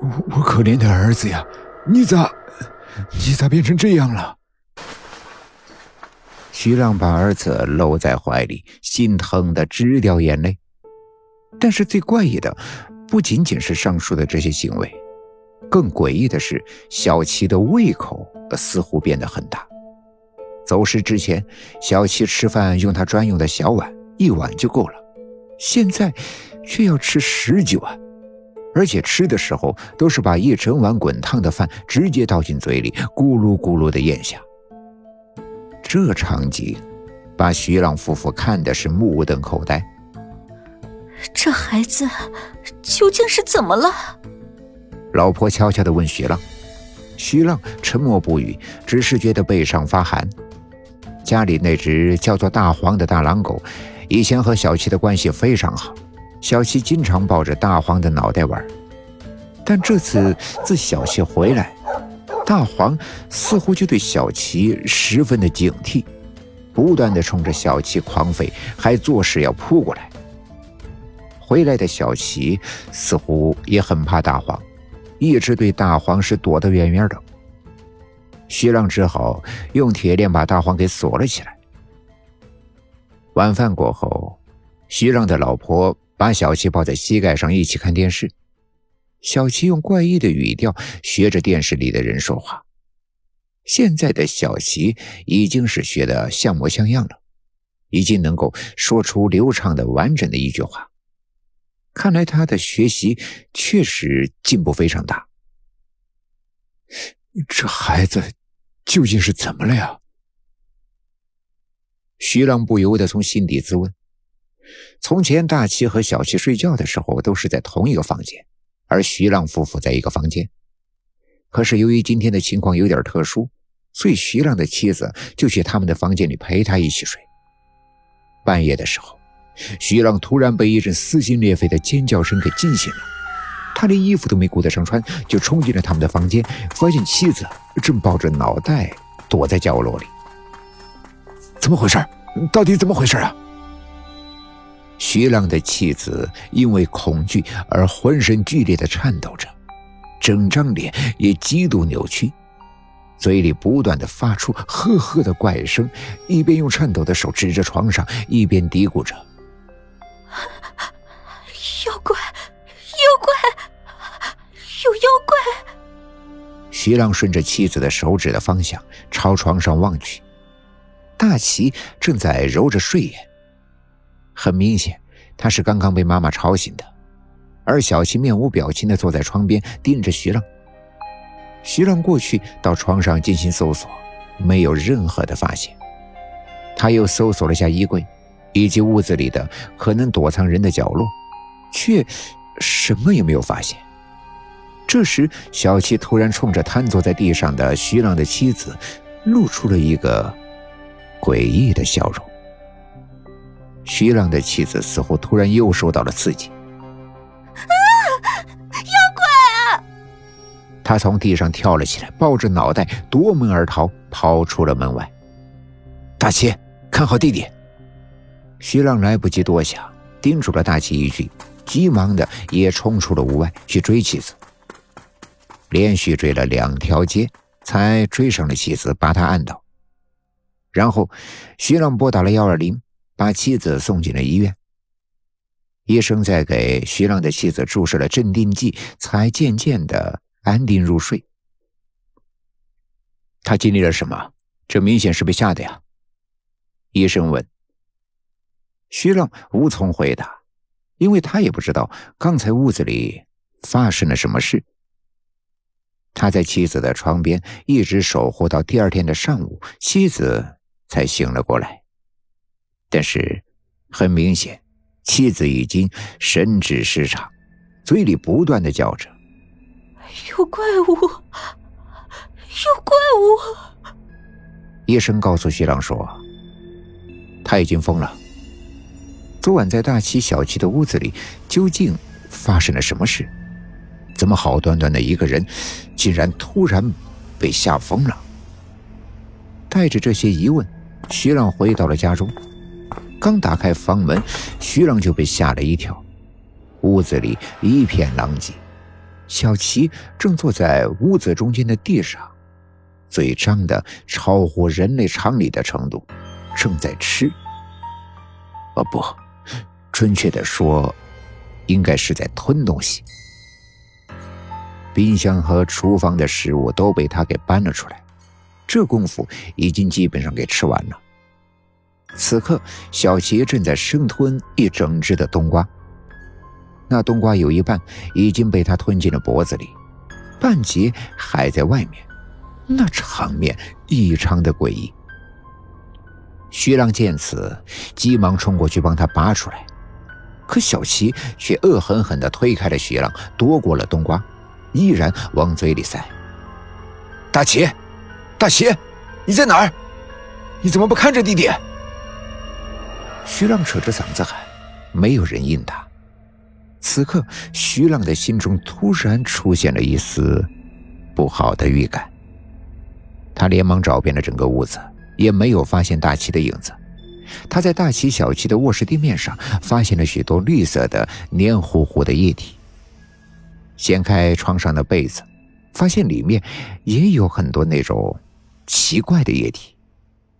我我可怜的儿子呀，你咋，你咋变成这样了？徐浪把儿子搂在怀里，心疼的直掉眼泪。但是最怪异的，不仅仅是上述的这些行为，更诡异的是，小七的胃口似乎变得很大。走失之前，小七吃饭用他专用的小碗，一碗就够了，现在却要吃十几碗，而且吃的时候都是把一整碗滚烫的饭直接倒进嘴里，咕噜咕噜的咽下。这场景把徐浪夫妇看的是目瞪口呆。这孩子究竟是怎么了？老婆悄悄的问徐浪。徐浪沉默不语，只是觉得背上发寒。家里那只叫做大黄的大狼狗，以前和小七的关系非常好，小七经常抱着大黄的脑袋玩。但这次自小七回来，大黄似乎就对小七十分的警惕，不断的冲着小七狂吠，还作势要扑过来。回来的小齐似乎也很怕大黄，一直对大黄是躲得远远的。徐浪只好用铁链把大黄给锁了起来。晚饭过后，徐浪的老婆把小齐抱在膝盖上一起看电视，小齐用怪异的语调学着电视里的人说话。现在的小齐已经是学得像模像样了，已经能够说出流畅的完整的一句话。看来他的学习确实进步非常大。这孩子究竟是怎么了呀？徐浪不由得从心底自问：从前大齐和小齐睡觉的时候都是在同一个房间，而徐浪夫妇在一个房间。可是由于今天的情况有点特殊，所以徐浪的妻子就去他们的房间里陪他一起睡。半夜的时候。徐浪突然被一阵撕心裂肺的尖叫声给惊醒了，他连衣服都没顾得上穿，就冲进了他们的房间，发现妻子正抱着脑袋躲在角落里。怎么回事？到底怎么回事啊？徐浪的妻子因为恐惧而浑身剧烈的颤抖着，整张脸也极度扭曲，嘴里不断的发出呵呵的怪声，一边用颤抖的手指着床上，一边嘀咕着。妖怪，妖怪，有妖怪！徐浪顺着妻子的手指的方向朝床上望去，大齐正在揉着睡眼。很明显，他是刚刚被妈妈吵醒的。而小琪面无表情的坐在窗边盯着徐浪。徐浪过去到床上进行搜索，没有任何的发现。他又搜索了下衣柜。以及屋子里的可能躲藏人的角落，却什么也没有发现。这时，小七突然冲着瘫坐在地上的徐浪的妻子，露出了一个诡异的笑容。徐浪的妻子似乎突然又受到了刺激，啊！妖怪啊！他从地上跳了起来，抱着脑袋夺门而逃，跑出了门外。大齐，看好弟弟。徐浪来不及多想，叮嘱了大齐一句，急忙的也冲出了屋外去追妻子。连续追了两条街，才追上了妻子，把他按倒。然后，徐浪拨打了幺二零，把妻子送进了医院。医生在给徐浪的妻子注射了镇定剂，才渐渐的安定入睡。他经历了什么？这明显是被吓的呀！医生问。徐浪无从回答，因为他也不知道刚才屋子里发生了什么事。他在妻子的床边一直守护到第二天的上午，妻子才醒了过来。但是很明显，妻子已经神志失常，嘴里不断的叫着：“有怪物，有怪物！”医生告诉徐浪说：“他已经疯了。”昨晚在大齐、小齐的屋子里，究竟发生了什么事？怎么好端端的一个人，竟然突然被吓疯了？带着这些疑问，徐浪回到了家中。刚打开房门，徐浪就被吓了一跳。屋子里一片狼藉，小琪正坐在屋子中间的地上，嘴张的超乎人类常理的程度，正在吃。哦不，准确的说，应该是在吞东西。冰箱和厨房的食物都被他给搬了出来，这功夫已经基本上给吃完了。此刻，小琪正在生吞一整只的冬瓜。那冬瓜有一半已经被他吞进了脖子里，半截还在外面，那场面异常的诡异。徐浪见此，急忙冲过去帮他拔出来，可小琪却恶狠狠地推开了徐浪，夺过了冬瓜，依然往嘴里塞。大齐，大齐，你在哪儿？你怎么不看着弟弟？徐浪扯着嗓子喊，没有人应他。此刻，徐浪的心中突然出现了一丝不好的预感。他连忙找遍了整个屋子，也没有发现大齐的影子。他在大齐、小齐的卧室地面上发现了许多绿色的、黏糊糊的液体。掀开床上的被子，发现里面也有很多那种奇怪的液体。